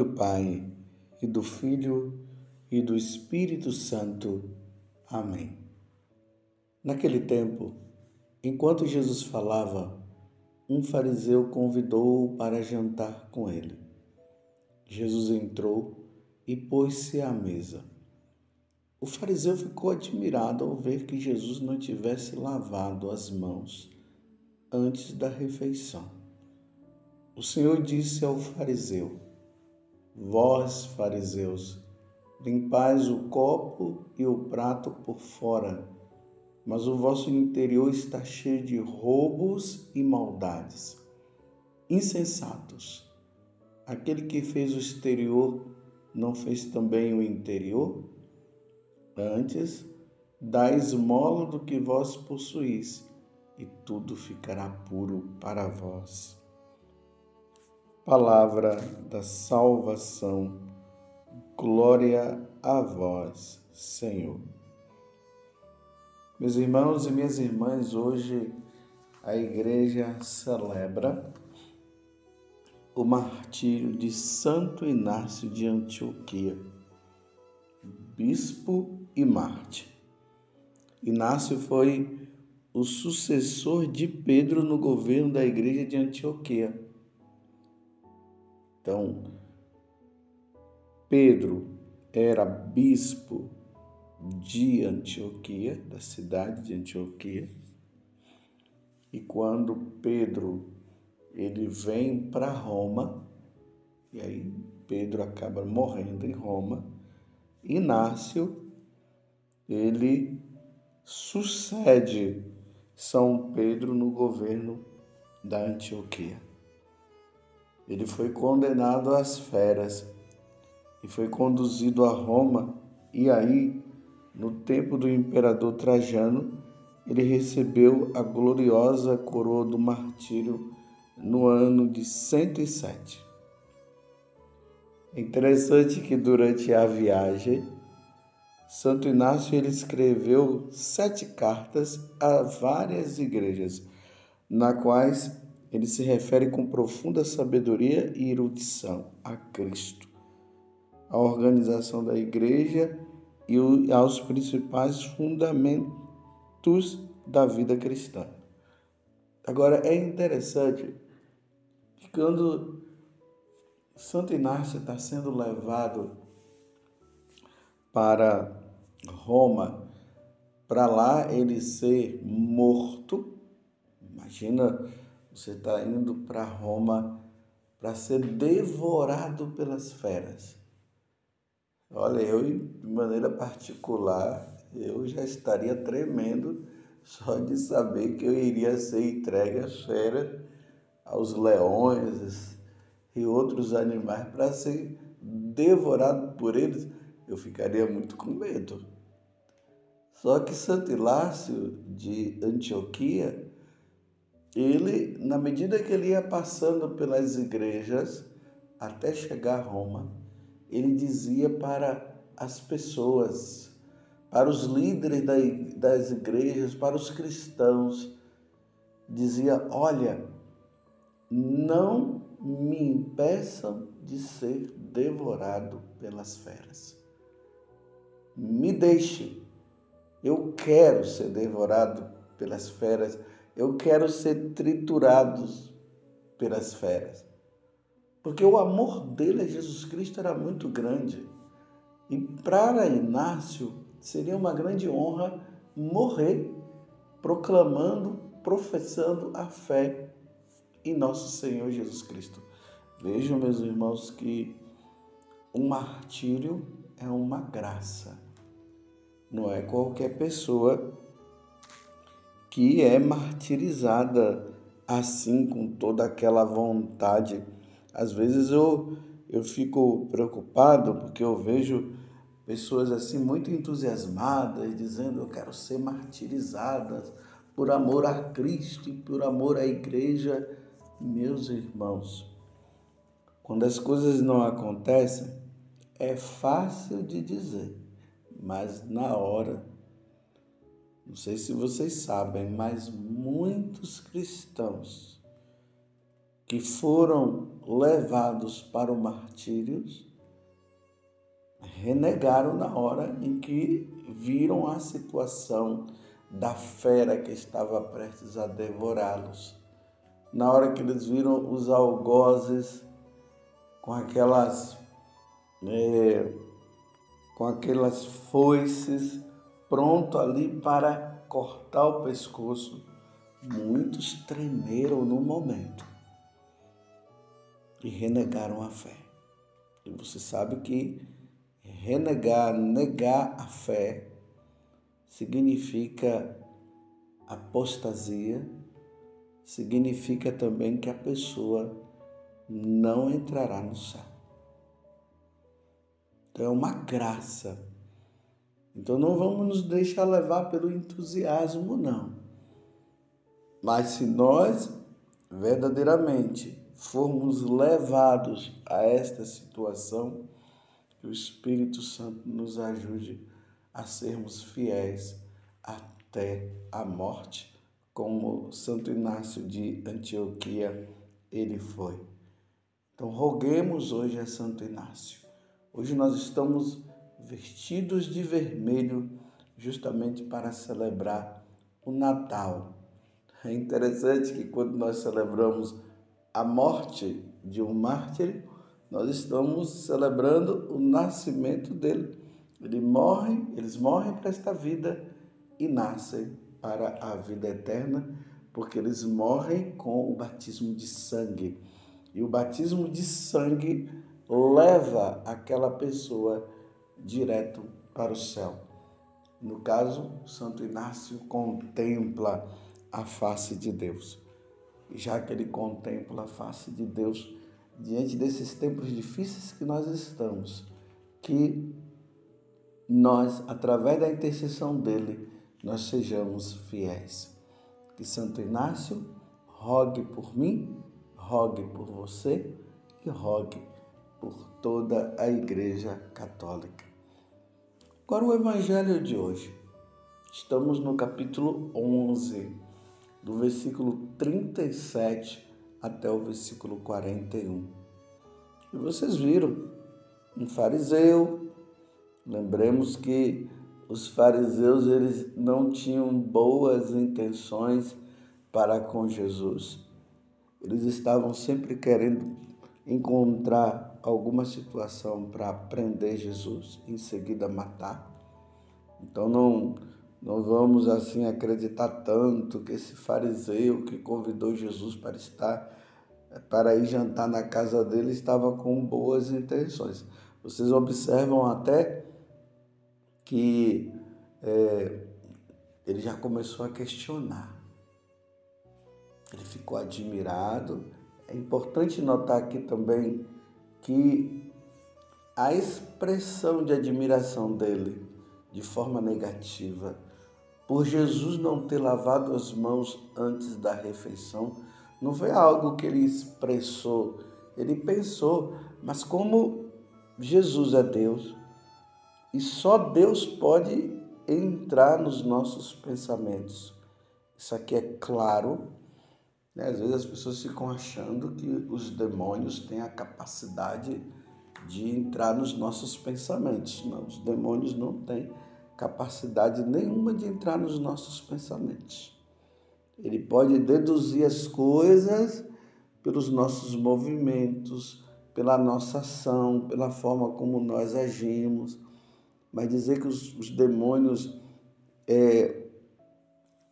do Pai, e do Filho, e do Espírito Santo. Amém. Naquele tempo, enquanto Jesus falava, um fariseu convidou-o para jantar com ele. Jesus entrou e pôs-se à mesa. O fariseu ficou admirado ao ver que Jesus não tivesse lavado as mãos antes da refeição. O Senhor disse ao fariseu: Vós, fariseus, limpais o copo e o prato por fora, mas o vosso interior está cheio de roubos e maldades. Insensatos, aquele que fez o exterior não fez também o interior? Antes, dai esmola do que vós possuís, e tudo ficará puro para vós. Palavra da salvação, glória a vós, Senhor. Meus irmãos e minhas irmãs, hoje a igreja celebra o martírio de Santo Inácio de Antioquia, bispo e mártir. Inácio foi o sucessor de Pedro no governo da igreja de Antioquia então, Pedro era bispo de Antioquia, da cidade de Antioquia. E quando Pedro ele vem para Roma, e aí Pedro acaba morrendo em Roma, Inácio ele sucede São Pedro no governo da Antioquia. Ele foi condenado às feras e foi conduzido a Roma, e aí, no tempo do imperador Trajano, ele recebeu a gloriosa coroa do martírio no ano de 107. É interessante que durante a viagem, Santo Inácio ele escreveu sete cartas a várias igrejas, na quais ele se refere com profunda sabedoria e erudição a Cristo, à organização da igreja e aos principais fundamentos da vida cristã. Agora, é interessante que quando Santo Inácio está sendo levado para Roma, para lá ele ser morto, imagina você está indo para Roma para ser devorado pelas feras. Olha, eu, de maneira particular, eu já estaria tremendo só de saber que eu iria ser entregue às feras, aos leões e outros animais para ser devorado por eles. Eu ficaria muito com medo. Só que Santo Ilácio de Antioquia ele, na medida que ele ia passando pelas igrejas até chegar a Roma, ele dizia para as pessoas, para os líderes das igrejas, para os cristãos, dizia: Olha, não me impeçam de ser devorado pelas feras. Me deixe, eu quero ser devorado pelas feras eu quero ser triturado pelas feras. Porque o amor dele a Jesus Cristo era muito grande. E para Inácio seria uma grande honra morrer proclamando, professando a fé em nosso Senhor Jesus Cristo. Vejam, meus irmãos, que o martírio é uma graça. Não é qualquer pessoa que é martirizada assim, com toda aquela vontade. Às vezes eu, eu fico preocupado porque eu vejo pessoas assim muito entusiasmadas, dizendo eu quero ser martirizadas por amor a Cristo e por amor à igreja. Meus irmãos, quando as coisas não acontecem, é fácil de dizer, mas na hora não sei se vocês sabem, mas muitos cristãos que foram levados para o martírio renegaram na hora em que viram a situação da fera que estava prestes a devorá-los. Na hora que eles viram os algozes com aquelas é, com aquelas foices pronto ali para cortar o pescoço, muitos tremeram no momento e renegaram a fé. E você sabe que renegar, negar a fé, significa apostasia, significa também que a pessoa não entrará no céu. Então é uma graça. Então não vamos nos deixar levar pelo entusiasmo, não. Mas se nós verdadeiramente formos levados a esta situação, que o Espírito Santo nos ajude a sermos fiéis até a morte, como Santo Inácio de Antioquia ele foi. Então roguemos hoje a Santo Inácio. Hoje nós estamos vestidos de vermelho justamente para celebrar o Natal. É interessante que quando nós celebramos a morte de um mártir, nós estamos celebrando o nascimento dele. Ele morre, eles morrem para esta vida e nascem para a vida eterna, porque eles morrem com o batismo de sangue. E o batismo de sangue leva aquela pessoa direto para o céu. No caso, Santo Inácio contempla a face de Deus. Já que ele contempla a face de Deus, diante desses tempos difíceis que nós estamos, que nós, através da intercessão dele, nós sejamos fiéis. Que Santo Inácio rogue por mim, rogue por você e rogue por toda a Igreja Católica. Agora o Evangelho de hoje. Estamos no capítulo 11, do versículo 37 até o versículo 41. E vocês viram um fariseu. Lembremos que os fariseus eles não tinham boas intenções para com Jesus. Eles estavam sempre querendo encontrar alguma situação para prender Jesus, em seguida matar. Então não não vamos assim acreditar tanto que esse fariseu que convidou Jesus para estar para ir jantar na casa dele estava com boas intenções. Vocês observam até que é, ele já começou a questionar. Ele ficou admirado. É importante notar aqui também que a expressão de admiração dele de forma negativa por Jesus não ter lavado as mãos antes da refeição, não foi algo que ele expressou, ele pensou, mas como Jesus é Deus e só Deus pode entrar nos nossos pensamentos. Isso aqui é claro. Né? Às vezes as pessoas ficam achando que os demônios têm a capacidade de entrar nos nossos pensamentos. Não, os demônios não têm capacidade nenhuma de entrar nos nossos pensamentos. Ele pode deduzir as coisas pelos nossos movimentos, pela nossa ação, pela forma como nós agimos. Mas dizer que os, os demônios, é,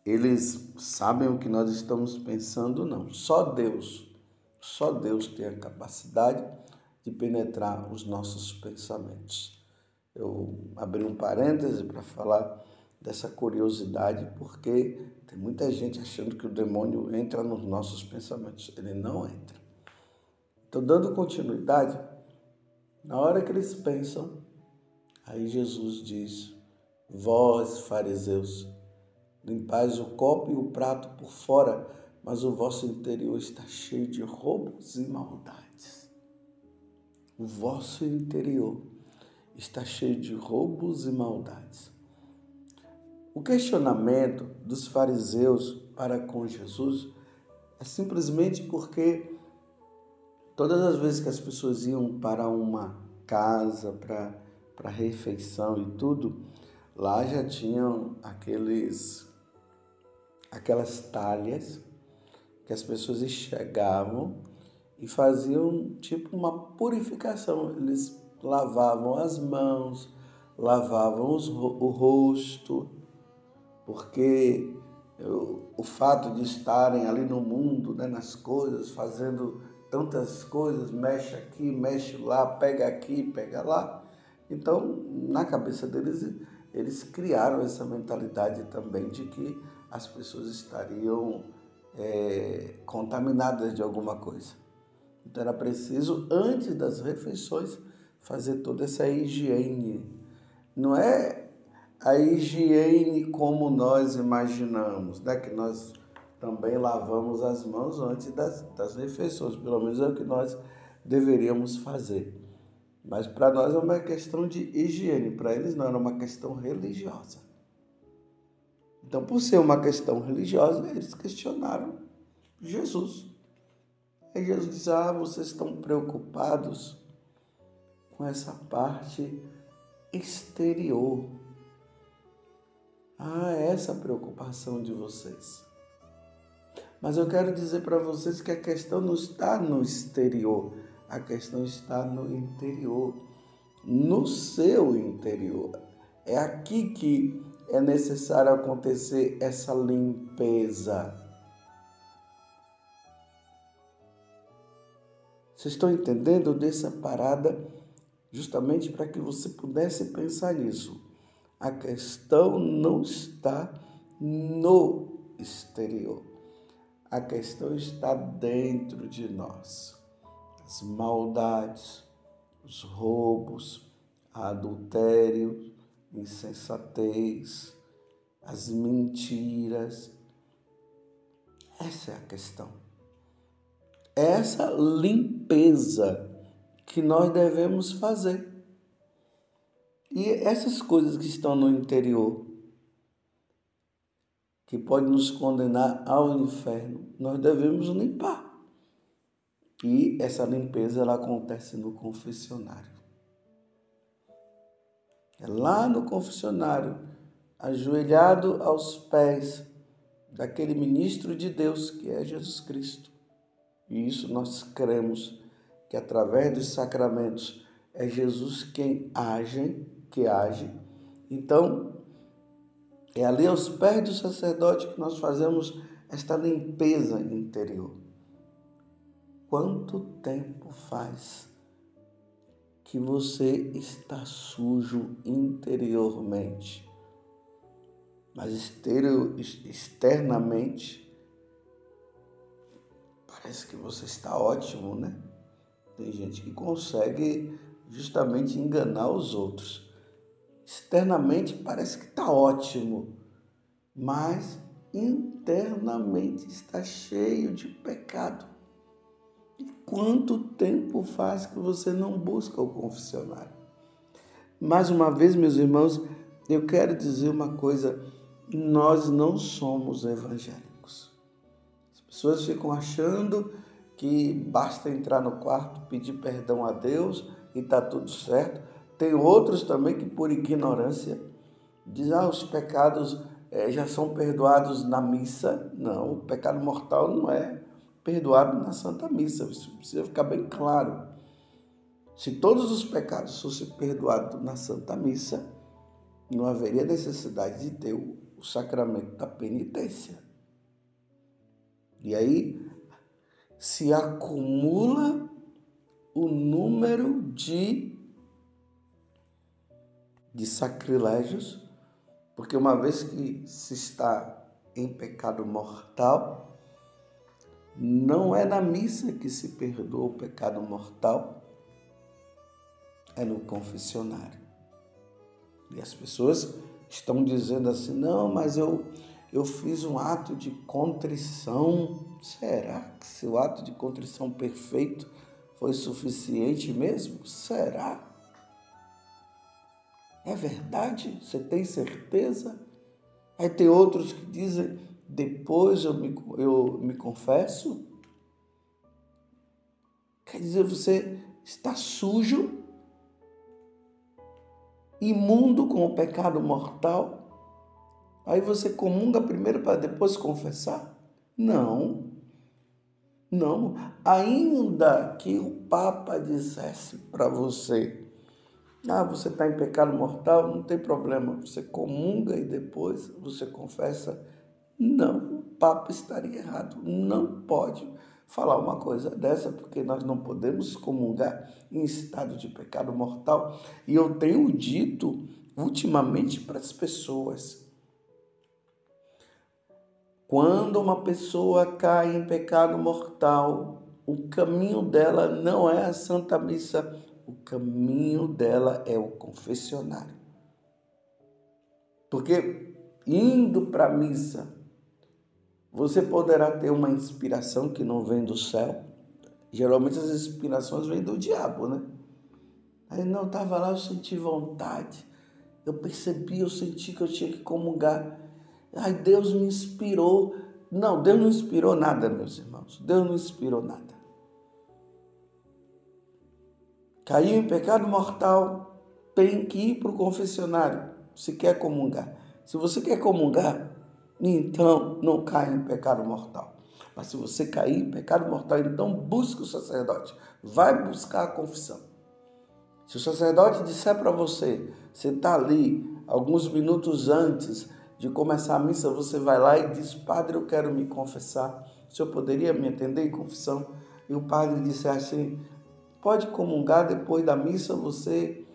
eles sabem o que nós estamos pensando, não. Só Deus, só Deus tem a capacidade de penetrar os nossos pensamentos eu abri um parêntese para falar dessa curiosidade, porque tem muita gente achando que o demônio entra nos nossos pensamentos. Ele não entra. Então, dando continuidade, na hora que eles pensam, aí Jesus diz: Vós, fariseus, limpais o copo e o prato por fora, mas o vosso interior está cheio de roubos e maldades. O vosso interior está cheio de roubos e maldades. O questionamento dos fariseus para com Jesus é simplesmente porque todas as vezes que as pessoas iam para uma casa, para, para refeição e tudo, lá já tinham aqueles aquelas talhas que as pessoas chegavam e faziam tipo uma purificação. Eles lavavam as mãos, lavavam os, o rosto, porque o, o fato de estarem ali no mundo, né, nas coisas, fazendo tantas coisas, mexe aqui, mexe lá, pega aqui, pega lá. Então, na cabeça deles, eles criaram essa mentalidade também de que as pessoas estariam é, contaminadas de alguma coisa. Então, era preciso, antes das refeições, fazer toda essa higiene. Não é a higiene como nós imaginamos, né? que nós também lavamos as mãos antes das, das refeições, pelo menos é o que nós deveríamos fazer. Mas para nós é uma questão de higiene, para eles não, era uma questão religiosa. Então, por ser uma questão religiosa, eles questionaram Jesus. Aí Jesus diz: Ah, vocês estão preocupados com essa parte exterior. Ah, é essa preocupação de vocês. Mas eu quero dizer para vocês que a questão não está no exterior, a questão está no interior, no seu interior. É aqui que é necessário acontecer essa limpeza. Vocês estão entendendo dessa parada? Justamente para que você pudesse pensar nisso. A questão não está no exterior. A questão está dentro de nós. As maldades, os roubos, adultério, insensatez, as mentiras. Essa é a questão. Essa limpeza que nós devemos fazer. E essas coisas que estão no interior, que pode nos condenar ao inferno, nós devemos limpar. E essa limpeza ela acontece no confessionário. É lá no confessionário, ajoelhado aos pés daquele ministro de Deus que é Jesus Cristo. E isso nós cremos que através dos sacramentos é Jesus quem age, que age. Então, é ali aos pés do sacerdote que nós fazemos esta limpeza interior. Quanto tempo faz que você está sujo interiormente, mas externamente parece que você está ótimo, né? Tem gente que consegue justamente enganar os outros externamente parece que está ótimo, mas internamente está cheio de pecado. Quanto tempo faz que você não busca o confessionário? Mais uma vez, meus irmãos, eu quero dizer uma coisa: nós não somos evangélicos. As pessoas ficam achando que basta entrar no quarto, pedir perdão a Deus e está tudo certo. Tem outros também que, por ignorância, dizem: ah, os pecados é, já são perdoados na missa. Não, o pecado mortal não é perdoado na Santa Missa. Isso precisa ficar bem claro. Se todos os pecados fossem perdoados na Santa Missa, não haveria necessidade de ter o, sacramento da penitência. E aí se acumula o número de de sacrilégios, porque uma vez que se está em pecado mortal, não é na missa que se perdoa o pecado mortal, é no confessionário. E as pessoas estão dizendo assim: não, mas eu, eu fiz um ato de contrição. Será que seu ato de contrição perfeito foi suficiente mesmo? Será? É verdade? Você tem certeza? Aí tem outros que dizem, depois eu me, eu me confesso. Quer dizer, você está sujo, imundo com o pecado mortal. Aí você comunga primeiro para depois confessar? Não. Não. Ainda que o Papa dissesse para você, ah, você está em pecado mortal, não tem problema. Você comunga e depois você confessa. Não, o Papa estaria errado. Não pode falar uma coisa dessa, porque nós não podemos comungar em estado de pecado mortal. E eu tenho dito ultimamente para as pessoas: quando uma pessoa cai em pecado mortal, o caminho dela não é a Santa Missa o caminho dela é o confessionário. Porque indo para a missa, você poderá ter uma inspiração que não vem do céu. Geralmente as inspirações vêm do diabo, né? Aí não, estava lá, eu senti vontade. Eu percebi, eu senti que eu tinha que comungar. Ai, Deus me inspirou. Não, Deus não inspirou nada, meus irmãos. Deus não inspirou nada caiu em pecado mortal, tem que ir para o confessionário se quer comungar. Se você quer comungar, então não cai em pecado mortal. Mas se você cair em pecado mortal, então busque o sacerdote. Vai buscar a confissão. Se o sacerdote disser para você, você está ali alguns minutos antes de começar a missa, você vai lá e diz: Padre, eu quero me confessar. O senhor poderia me atender em confissão? E o padre disse assim: Pode comungar depois da missa, você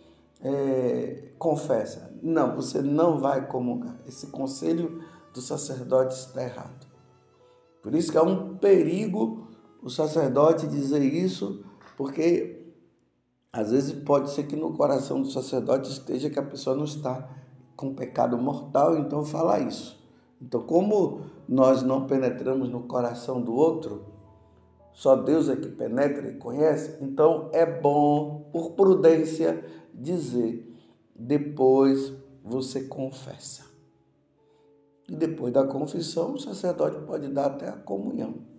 é, confessa. Não, você não vai comungar. Esse conselho do sacerdote está errado. Por isso que há um perigo o sacerdote dizer isso, porque às vezes pode ser que no coração do sacerdote esteja que a pessoa não está com pecado mortal, então fala isso. Então, como nós não penetramos no coração do outro, só Deus é que penetra e conhece. Então é bom, por prudência, dizer: depois você confessa. E depois da confissão, o sacerdote pode dar até a comunhão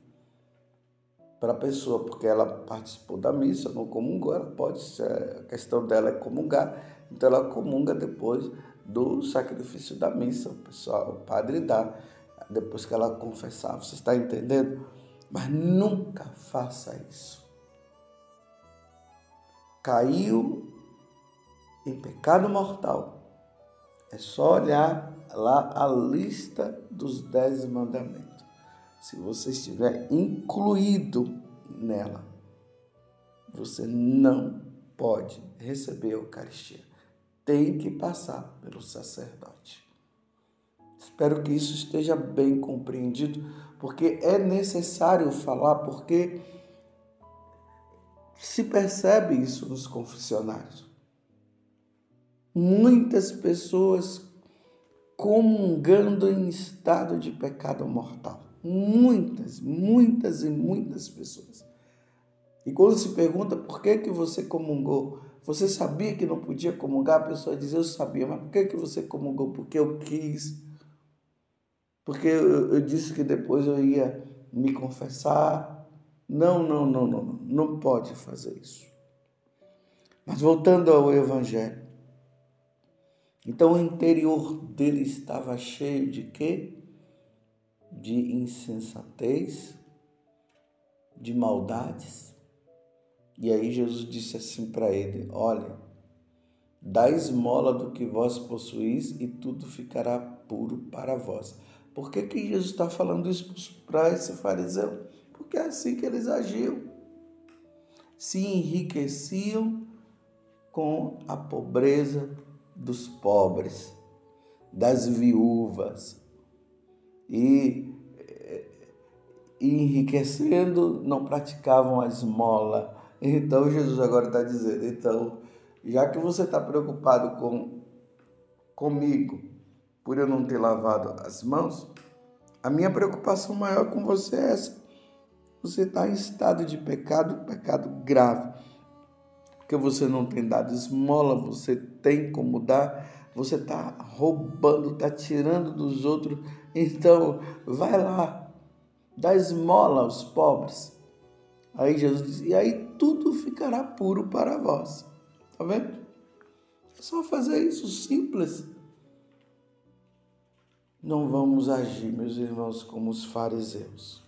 para a pessoa, porque ela participou da missa, não comungou, ela pode, a questão dela é comungar, então ela comunga depois do sacrifício da missa, o pessoal, o padre dá, depois que ela confessar. Você está entendendo? Mas nunca faça isso. Caiu em pecado mortal. É só olhar lá a lista dos dez mandamentos. Se você estiver incluído nela, você não pode receber a Eucaristia. Tem que passar pelo sacerdote. Espero que isso esteja bem compreendido porque é necessário falar, porque se percebe isso nos confessionários. Muitas pessoas comungando em estado de pecado mortal. Muitas, muitas e muitas pessoas. E quando se pergunta por que, que você comungou, você sabia que não podia comungar? A pessoa diz, eu sabia, mas por que, que você comungou? Porque eu quis porque eu, eu disse que depois eu ia me confessar. Não, não, não, não, não, não pode fazer isso. Mas voltando ao Evangelho. Então o interior dele estava cheio de quê? De insensatez, de maldades. E aí Jesus disse assim para ele: Olha, dá esmola do que vós possuís e tudo ficará puro para vós. Por que, que Jesus está falando isso para esse fariseu? Porque é assim que eles agiam. Se enriqueciam com a pobreza dos pobres, das viúvas. E, enriquecendo, não praticavam a esmola. Então Jesus agora está dizendo, então, já que você está preocupado com comigo, por eu não ter lavado as mãos, a minha preocupação maior com você é essa. Você está em estado de pecado, pecado grave. Porque você não tem dado esmola, você tem como dar, você está roubando, está tirando dos outros. Então, vai lá, dá esmola aos pobres. Aí Jesus diz: E aí tudo ficará puro para vós. Tá vendo? É só fazer isso, simples. Não vamos agir, meus irmãos, como os fariseus.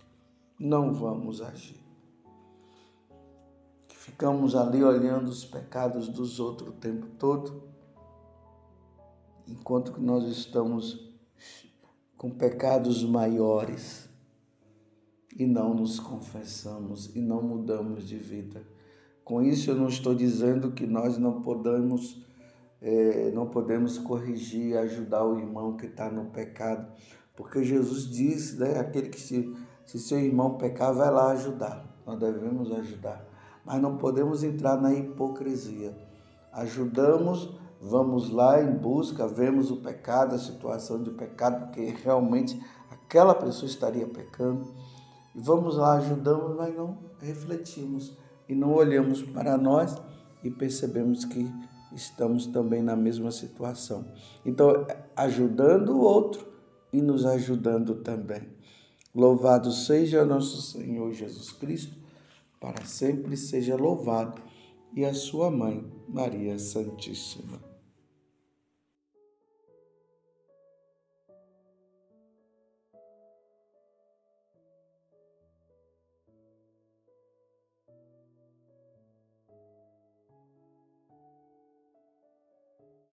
Não vamos agir. Ficamos ali olhando os pecados dos outros o tempo todo, enquanto que nós estamos com pecados maiores e não nos confessamos e não mudamos de vida. Com isso eu não estou dizendo que nós não podemos é, não podemos corrigir, ajudar o irmão que está no pecado, porque Jesus disse, né, aquele que se, se seu irmão pecar, vai lá ajudar. Nós devemos ajudar, mas não podemos entrar na hipocrisia. Ajudamos, vamos lá em busca, vemos o pecado, a situação de pecado, porque realmente aquela pessoa estaria pecando. Vamos lá, ajudamos, mas não refletimos e não olhamos para nós e percebemos que estamos também na mesma situação. Então, ajudando o outro e nos ajudando também. Louvado seja nosso Senhor Jesus Cristo, para sempre seja louvado, e a sua mãe, Maria Santíssima.